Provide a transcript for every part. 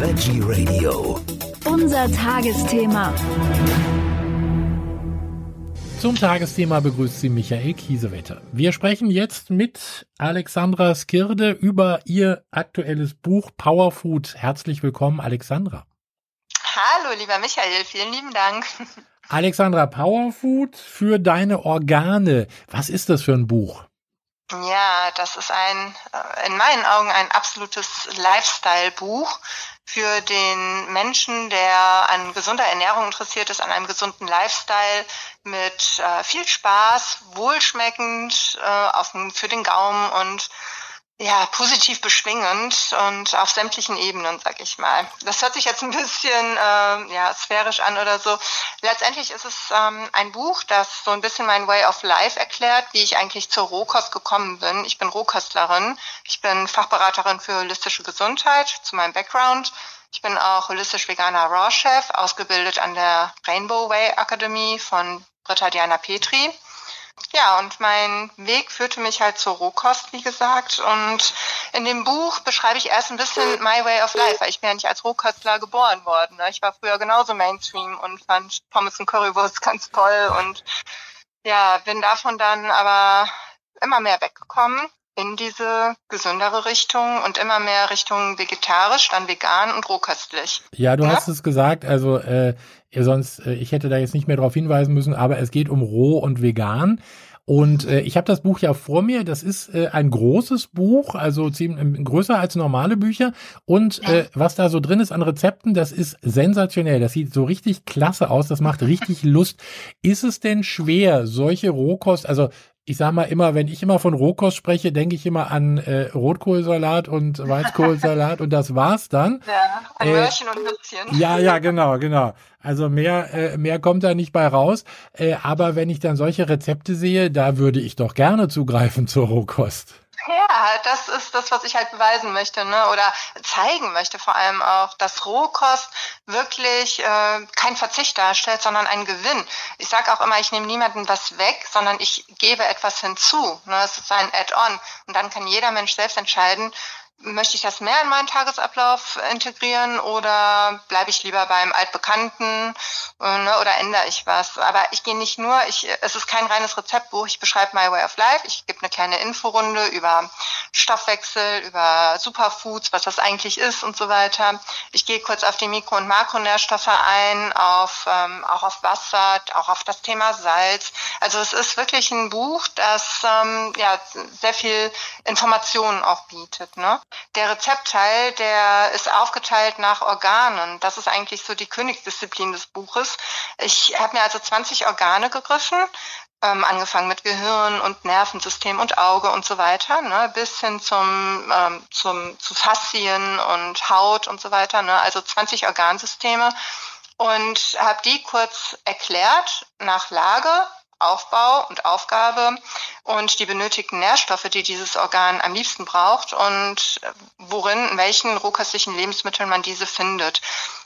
Veggie Radio. Unser Tagesthema. Zum Tagesthema begrüßt Sie Michael Kiesewetter. Wir sprechen jetzt mit Alexandra Skirde über ihr aktuelles Buch Powerfood. Herzlich willkommen, Alexandra. Hallo, lieber Michael, vielen lieben Dank. Alexandra, Powerfood für deine Organe. Was ist das für ein Buch? Ja, das ist ein, äh, in meinen Augen ein absolutes Lifestyle-Buch für den Menschen, der an gesunder Ernährung interessiert ist, an einem gesunden Lifestyle mit äh, viel Spaß, wohlschmeckend äh, auf, für den Gaumen und ja, positiv beschwingend und auf sämtlichen Ebenen, sag ich mal. Das hört sich jetzt ein bisschen äh, ja, sphärisch an oder so. Letztendlich ist es ähm, ein Buch, das so ein bisschen mein Way of Life erklärt, wie ich eigentlich zur Rohkost gekommen bin. Ich bin Rohkostlerin, ich bin Fachberaterin für holistische Gesundheit zu meinem Background. Ich bin auch holistisch-veganer Raw-Chef, ausgebildet an der Rainbow Way Akademie von Britta Diana Petri ja, und mein Weg führte mich halt zur Rohkost, wie gesagt. Und in dem Buch beschreibe ich erst ein bisschen my way of life, weil ich bin ja nicht als Rohkostler geboren worden. Ne? Ich war früher genauso Mainstream und fand Pommes und Currywurst ganz toll und ja, bin davon dann aber immer mehr weggekommen in diese gesündere Richtung und immer mehr Richtung vegetarisch, dann vegan und rohköstlich. Ja, du ja? hast es gesagt, also äh, sonst, äh, ich hätte da jetzt nicht mehr darauf hinweisen müssen, aber es geht um roh und vegan. Und äh, ich habe das Buch ja vor mir. Das ist äh, ein großes Buch, also ziemlich äh, größer als normale Bücher. Und äh, was da so drin ist an Rezepten, das ist sensationell. Das sieht so richtig klasse aus. Das macht richtig Lust. Ist es denn schwer, solche Rohkost, also ich sag mal immer, wenn ich immer von Rohkost spreche, denke ich immer an äh, Rotkohlsalat und Weißkohlsalat und das war's dann. Ja, ein äh, Möhrchen und Würstchen. Ja, ja, genau, genau. Also mehr, äh, mehr kommt da nicht bei raus. Äh, aber wenn ich dann solche Rezepte sehe, da würde ich doch gerne zugreifen zur Rohkost. Ja, das ist das, was ich halt beweisen möchte, ne? Oder zeigen möchte vor allem auch, dass Rohkost wirklich äh, kein Verzicht darstellt, sondern ein Gewinn. Ich sage auch immer, ich nehme niemandem was weg, sondern ich gebe etwas hinzu. Ne? Es ist ein Add-on. Und dann kann jeder Mensch selbst entscheiden, möchte ich das mehr in meinen Tagesablauf integrieren oder bleibe ich lieber beim Altbekannten äh, ne, oder ändere ich was? Aber ich gehe nicht nur, ich, es ist kein reines Rezeptbuch, ich beschreibe My Way of Life, ich gebe eine kleine Inforunde über Stoffwechsel, über Superfoods, was das eigentlich ist und so weiter. Ich gehe kurz auf die Mikro- und Makronährstoffe ein, auf, ähm, auch auf Wasser, auch auf das Thema Salz. Also es ist wirklich ein Buch, das ähm, ja, sehr viel Informationen auch bietet. Ne? Der Rezeptteil, der ist aufgeteilt nach Organen. Das ist eigentlich so die Königsdisziplin des Buches. Ich habe mir also 20 Organe gegriffen, ähm, angefangen mit Gehirn und Nervensystem und Auge und so weiter, ne, bis hin zum, ähm, zum zu Faszien und Haut und so weiter, ne, also 20 Organsysteme und habe die kurz erklärt nach Lage, Aufbau und Aufgabe und die benötigten Nährstoffe, die dieses Organ am liebsten braucht und worin, in welchen rohköstlichen Lebensmitteln man diese findet.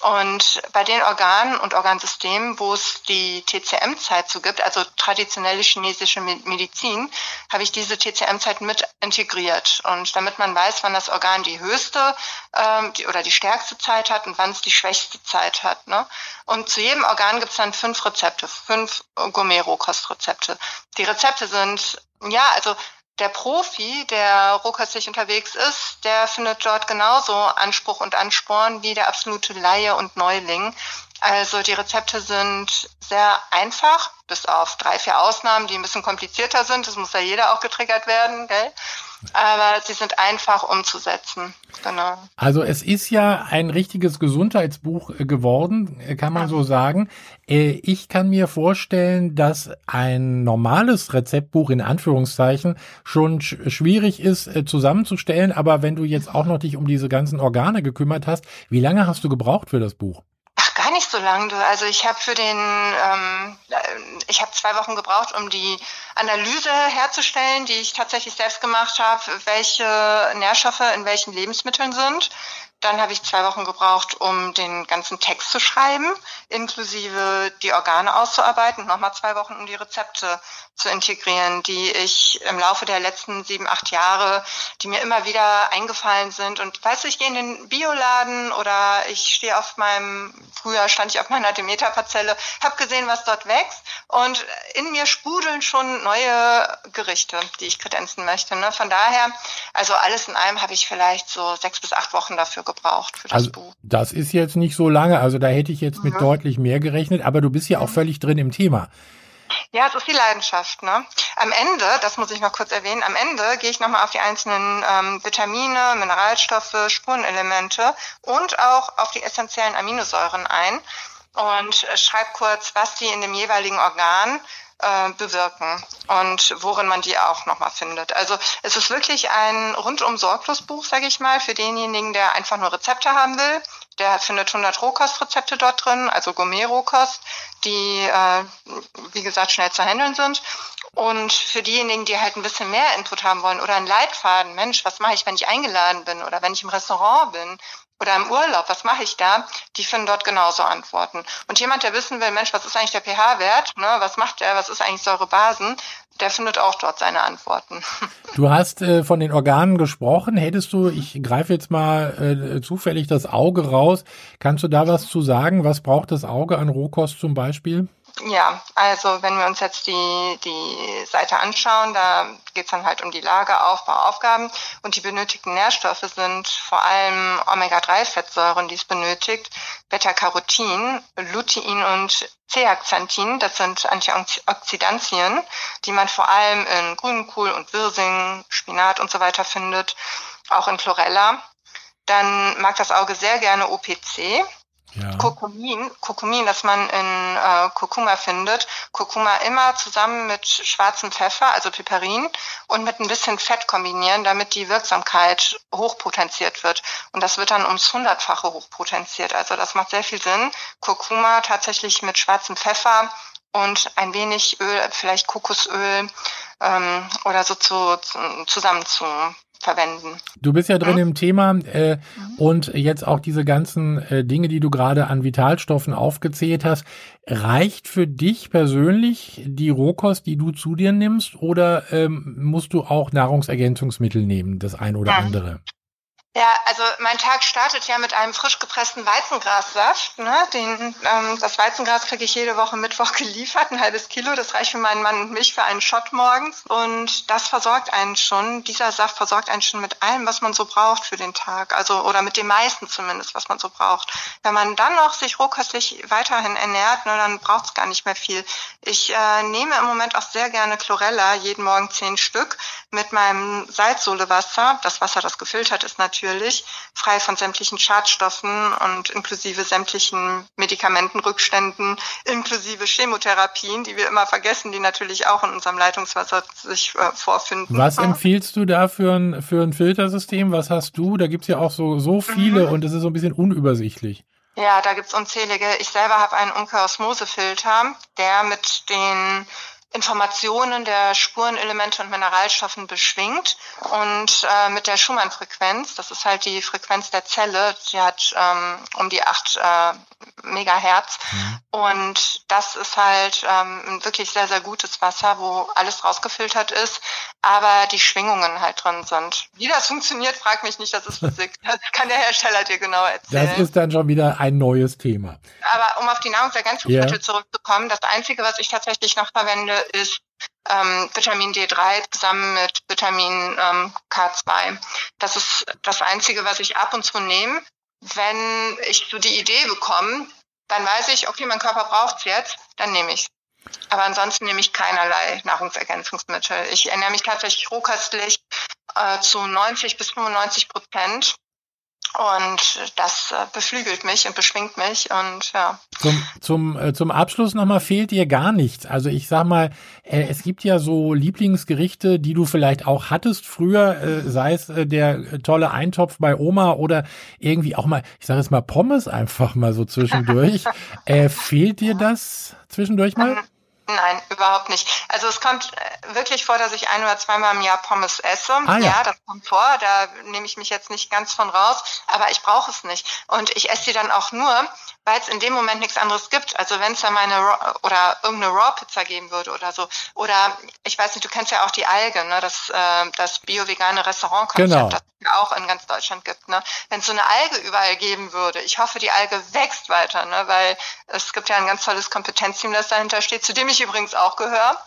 Und bei den Organen und Organsystemen, wo es die TCM-Zeit zu gibt, also traditionelle chinesische Medizin, habe ich diese TCM-Zeit mit integriert. Und damit man weiß, wann das Organ die höchste ähm, die, oder die stärkste Zeit hat und wann es die schwächste Zeit hat. Ne? Und zu jedem Organ gibt es dann fünf Rezepte, fünf Gourmet-Rohkostrezepte. Die Rezepte sind ja, also der Profi, der rohköstlich unterwegs ist, der findet dort genauso Anspruch und Ansporn wie der absolute Laie und Neuling. Also die Rezepte sind sehr einfach, bis auf drei, vier Ausnahmen, die ein bisschen komplizierter sind. Das muss ja jeder auch getriggert werden, gell? aber sie sind einfach umzusetzen. Genau. Also es ist ja ein richtiges Gesundheitsbuch äh, geworden, äh, kann man so sagen. Äh, ich kann mir vorstellen, dass ein normales Rezeptbuch in Anführungszeichen schon schwierig ist zusammenzustellen, aber wenn du jetzt auch noch dich um diese ganzen Organe gekümmert hast, wie lange hast du gebraucht für das Buch? gar nicht so lang. Also ich habe für den, ähm, ich habe zwei Wochen gebraucht, um die Analyse herzustellen, die ich tatsächlich selbst gemacht habe, welche Nährstoffe in welchen Lebensmitteln sind. Dann habe ich zwei Wochen gebraucht, um den ganzen Text zu schreiben, inklusive die Organe auszuarbeiten. Nochmal zwei Wochen, um die Rezepte zu integrieren, die ich im Laufe der letzten sieben, acht Jahre, die mir immer wieder eingefallen sind. Und weißt du, ich gehe in den Bioladen oder ich stehe auf meinem, früher stand ich auf meiner Demeter-Parzelle, habe gesehen, was dort wächst und in mir sprudeln schon neue Gerichte, die ich kredenzen möchte. Ne? Von daher, also alles in allem habe ich vielleicht so sechs bis acht Wochen dafür gebraucht für das also, Buch. Das ist jetzt nicht so lange, also da hätte ich jetzt mit mhm. deutlich mehr gerechnet, aber du bist ja auch mhm. völlig drin im Thema. Ja, es ist die Leidenschaft. Ne? Am Ende, das muss ich noch kurz erwähnen, am Ende gehe ich nochmal auf die einzelnen ähm, Vitamine, Mineralstoffe, Spurenelemente und auch auf die essentiellen Aminosäuren ein und äh, schreibe kurz, was die in dem jeweiligen Organ äh, bewirken und worin man die auch nochmal findet. Also es ist wirklich ein rundum sorglos Buch, sage ich mal, für denjenigen, der einfach nur Rezepte haben will. Der findet 100 Rohkostrezepte dort drin, also Gourmet-Rohkost, die, äh, wie gesagt, schnell zu handeln sind. Und für diejenigen, die halt ein bisschen mehr Input haben wollen oder einen Leitfaden, Mensch, was mache ich, wenn ich eingeladen bin oder wenn ich im Restaurant bin oder im Urlaub, was mache ich da? Die finden dort genauso Antworten. Und jemand, der wissen will, Mensch, was ist eigentlich der pH-Wert? Ne, was macht der? Was ist eigentlich Säurebasen? Der findet auch dort seine Antworten. Du hast äh, von den Organen gesprochen. Hättest du, ich greife jetzt mal äh, zufällig das Auge raus, kannst du da was zu sagen? Was braucht das Auge an Rohkost zum Beispiel? Ja, also wenn wir uns jetzt die, die Seite anschauen, da geht es dann halt um die Lageraufbauaufgaben und die benötigten Nährstoffe sind vor allem Omega-3-Fettsäuren, die es benötigt, Beta-Carotin, Lutein und Zeaxanthin, das sind Antioxidantien, die man vor allem in Grünkohl und Wirsing, Spinat und so weiter findet, auch in Chlorella. Dann mag das Auge sehr gerne OPC, ja. Kurkumin, Kurkumin, das man in äh, Kurkuma findet. Kurkuma immer zusammen mit schwarzem Pfeffer, also Piperin, und mit ein bisschen Fett kombinieren, damit die Wirksamkeit hochpotenziert wird. Und das wird dann ums Hundertfache hochpotenziert. Also das macht sehr viel Sinn. Kurkuma tatsächlich mit schwarzem Pfeffer und ein wenig Öl, vielleicht Kokosöl ähm, oder so zu, zu, zusammen zu verwenden. Du bist ja drin ja. im Thema äh, mhm. und jetzt auch diese ganzen äh, Dinge, die du gerade an Vitalstoffen aufgezählt hast. Reicht für dich persönlich die Rohkost, die du zu dir nimmst, oder ähm, musst du auch Nahrungsergänzungsmittel nehmen, das ein oder ja. andere? Ja, also mein Tag startet ja mit einem frisch gepressten Weizengrassaft. Ne? Den, ähm, das Weizengras kriege ich jede Woche Mittwoch geliefert, ein halbes Kilo. Das reicht für meinen Mann und mich für einen Shot morgens. Und das versorgt einen schon, dieser Saft versorgt einen schon mit allem, was man so braucht für den Tag. Also oder mit dem meisten zumindest, was man so braucht. Wenn man dann noch sich rohköstlich weiterhin ernährt, ne, dann braucht es gar nicht mehr viel. Ich äh, nehme im Moment auch sehr gerne Chlorella, jeden Morgen zehn Stück, mit meinem Salzsolewasser. Das Wasser, das gefiltert ist natürlich natürlich, frei von sämtlichen Schadstoffen und inklusive sämtlichen Medikamentenrückständen, inklusive Chemotherapien, die wir immer vergessen, die natürlich auch in unserem Leitungswasser sich äh, vorfinden. Was empfiehlst du da für ein, für ein Filtersystem? Was hast du? Da gibt's ja auch so, so viele mhm. und es ist so ein bisschen unübersichtlich. Ja, da gibt's unzählige. Ich selber habe einen Umkehrosmosefilter, der mit den Informationen der Spurenelemente und Mineralstoffen beschwingt und äh, mit der Schumann-Frequenz, das ist halt die Frequenz der Zelle, die hat ähm, um die acht äh, Megahertz mhm. Und das ist halt ähm, ein wirklich sehr, sehr gutes Wasser, wo alles rausgefiltert ist, aber die Schwingungen halt drin sind. Wie das funktioniert, frag mich nicht, das ist Physik. Das kann der Hersteller dir genau erzählen. Das ist dann schon wieder ein neues Thema. Aber um auf die Nahrungsergänzungsmittel yeah. zurückzukommen, das Einzige, was ich tatsächlich noch verwende, ist ähm, Vitamin D3 zusammen mit Vitamin ähm, K2. Das ist das Einzige, was ich ab und zu nehme. Wenn ich so die Idee bekomme, dann weiß ich, okay, mein Körper braucht es jetzt, dann nehme ich Aber ansonsten nehme ich keinerlei Nahrungsergänzungsmittel. Ich ernähre mich tatsächlich rohköstlich äh, zu 90 bis 95 Prozent und das äh, beflügelt mich und beschwingt mich und ja. Zum, zum, äh, zum Abschluss nochmal fehlt dir gar nichts. Also ich sag mal, äh, es gibt ja so Lieblingsgerichte, die du vielleicht auch hattest früher, sei es der tolle Eintopf bei Oma oder irgendwie auch mal, ich sage jetzt mal Pommes einfach mal so zwischendurch. äh, fehlt dir das zwischendurch mal? Nein, überhaupt nicht. Also es kommt äh, wirklich vor, dass ich ein oder zweimal im Jahr Pommes esse. Ah, ja. ja, das kommt vor. Da nehme ich mich jetzt nicht ganz von raus, aber ich brauche es nicht. Und ich esse die dann auch nur, weil es in dem Moment nichts anderes gibt. Also wenn es da meine Raw oder irgendeine Raw-Pizza geben würde oder so. Oder ich weiß nicht, du kennst ja auch die Alge, ne? das, äh, das bio-vegane Restaurantkonzept, Genau. das es auch in ganz Deutschland gibt. Ne? Wenn es so eine Alge überall geben würde, ich hoffe, die Alge wächst weiter, ne? weil es gibt ja ein ganz tolles Kompetenzteam, das dahinter steht, zu dem ich übrigens auch gehöre.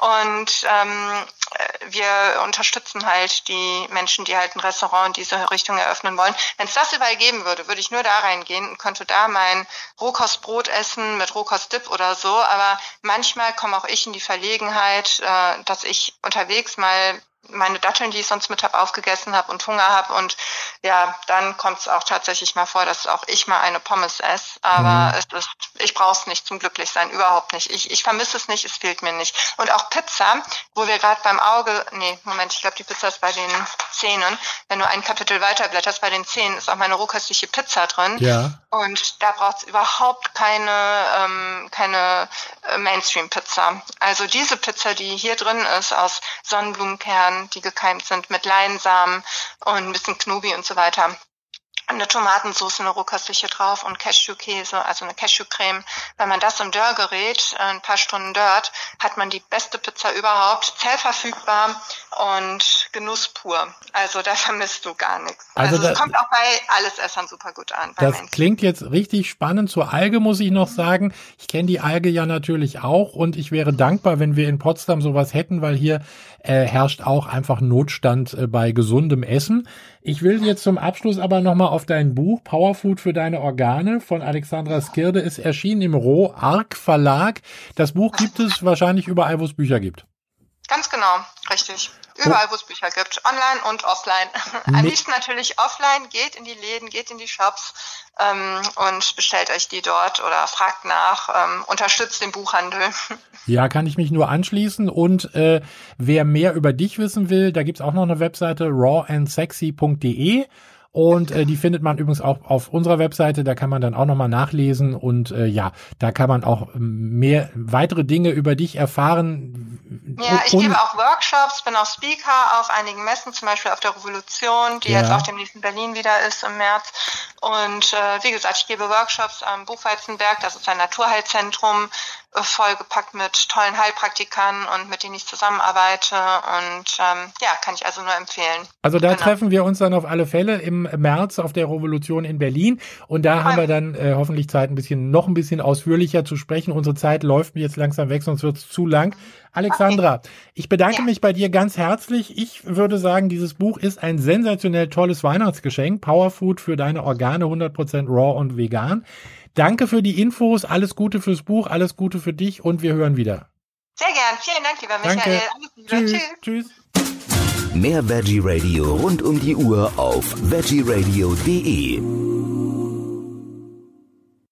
Und ähm, äh, wir unterstützen halt die Menschen, die halt ein Restaurant in diese Richtung eröffnen wollen. Wenn es das überall geben würde, würde ich nur da reingehen und könnte da mein Rohkostbrot essen mit Rohkostdip oder so. Aber manchmal komme auch ich in die Verlegenheit, äh, dass ich unterwegs mal meine Datteln, die ich sonst mit habe, aufgegessen habe und Hunger habe. Und ja, dann kommt es auch tatsächlich mal vor, dass auch ich mal eine Pommes esse. Aber Mhm. es ist, ich brauche es nicht zum Glücklichsein, überhaupt nicht. Ich, ich vermisse es nicht, es fehlt mir nicht. Und auch Pizza, wo wir gerade beim Auge, nee, Moment, ich glaube, die Pizza ist bei den Zähnen. Wenn du ein Kapitel weiterblätterst, bei den Zähnen ist auch meine rohköstliche Pizza drin. Ja. Und da braucht es überhaupt keine, ähm, keine äh, Mainstream-Pizza. Also diese Pizza, die hier drin ist, aus Die gekeimt sind, mit Leinsamen und ein bisschen Knobi und so weiter. Eine Tomatensauce, eine rohköstliche drauf und Cashewkäse, also eine Cashewcreme. Wenn man das im Dörrgerät äh, ein paar Stunden dört, hat man die beste Pizza überhaupt, zellverfügbar und Genuss pur. Also da vermisst du gar nichts. Also Also, da- es kommt auch bei Allesessern super gut an. Das Menschen. klingt jetzt richtig spannend. Zur Alge muss ich noch sagen, ich kenne die Alge ja natürlich auch und ich wäre dankbar, wenn wir in Potsdam sowas hätten, weil hier äh, herrscht auch einfach Notstand äh, bei gesundem Essen. Ich will jetzt zum Abschluss aber nochmal auf dein Buch Powerfood für deine Organe von Alexandra Skirde. Ist erschienen im Roh Arc Verlag. Das Buch gibt es wahrscheinlich überall, wo es Bücher gibt. Ganz genau, richtig. Überall, wo es Bücher gibt, online und offline. Am liebsten natürlich offline, geht in die Läden, geht in die Shops ähm, und bestellt euch die dort oder fragt nach, ähm, unterstützt den Buchhandel. Ja, kann ich mich nur anschließen. Und äh, wer mehr über dich wissen will, da gibt's auch noch eine Webseite rawandsexy.de. Und äh, die findet man übrigens auch auf unserer Webseite. Da kann man dann auch nochmal nachlesen. Und äh, ja, da kann man auch mehr weitere Dinge über dich erfahren. Ja, ich gebe auch Workshops, bin auch Speaker auf einigen Messen, zum Beispiel auf der Revolution, die Ja. jetzt auch demnächst in Berlin wieder ist im März. Und äh, wie gesagt, ich gebe Workshops am Buchweizenberg, das ist ein Naturheilzentrum, vollgepackt mit tollen Heilpraktikern und mit denen ich zusammenarbeite. Und ähm, ja, kann ich also nur empfehlen. Also da Genau. treffen wir uns dann auf alle Fälle im März auf der Revolution in Berlin und da haben wir dann äh, hoffentlich Zeit, ein bisschen noch ein bisschen ausführlicher zu sprechen. Unsere Zeit läuft mir jetzt langsam weg, sonst wird es zu lang. Alexandra, ich bedanke Ja. mich bei dir ganz herzlich. Ich würde sagen, dieses Buch ist ein sensationell tolles Weihnachtsgeschenk. Powerfood für deine Organe, 100% raw und vegan. Danke für die Infos, alles Gute fürs Buch, alles Gute für dich und wir hören wieder. Sehr gern. Vielen Dank, lieber Danke. Michael. Tschüss. Tschüss. Tschüss. Mehr Veggie Radio rund um die Uhr auf veggieradio.de.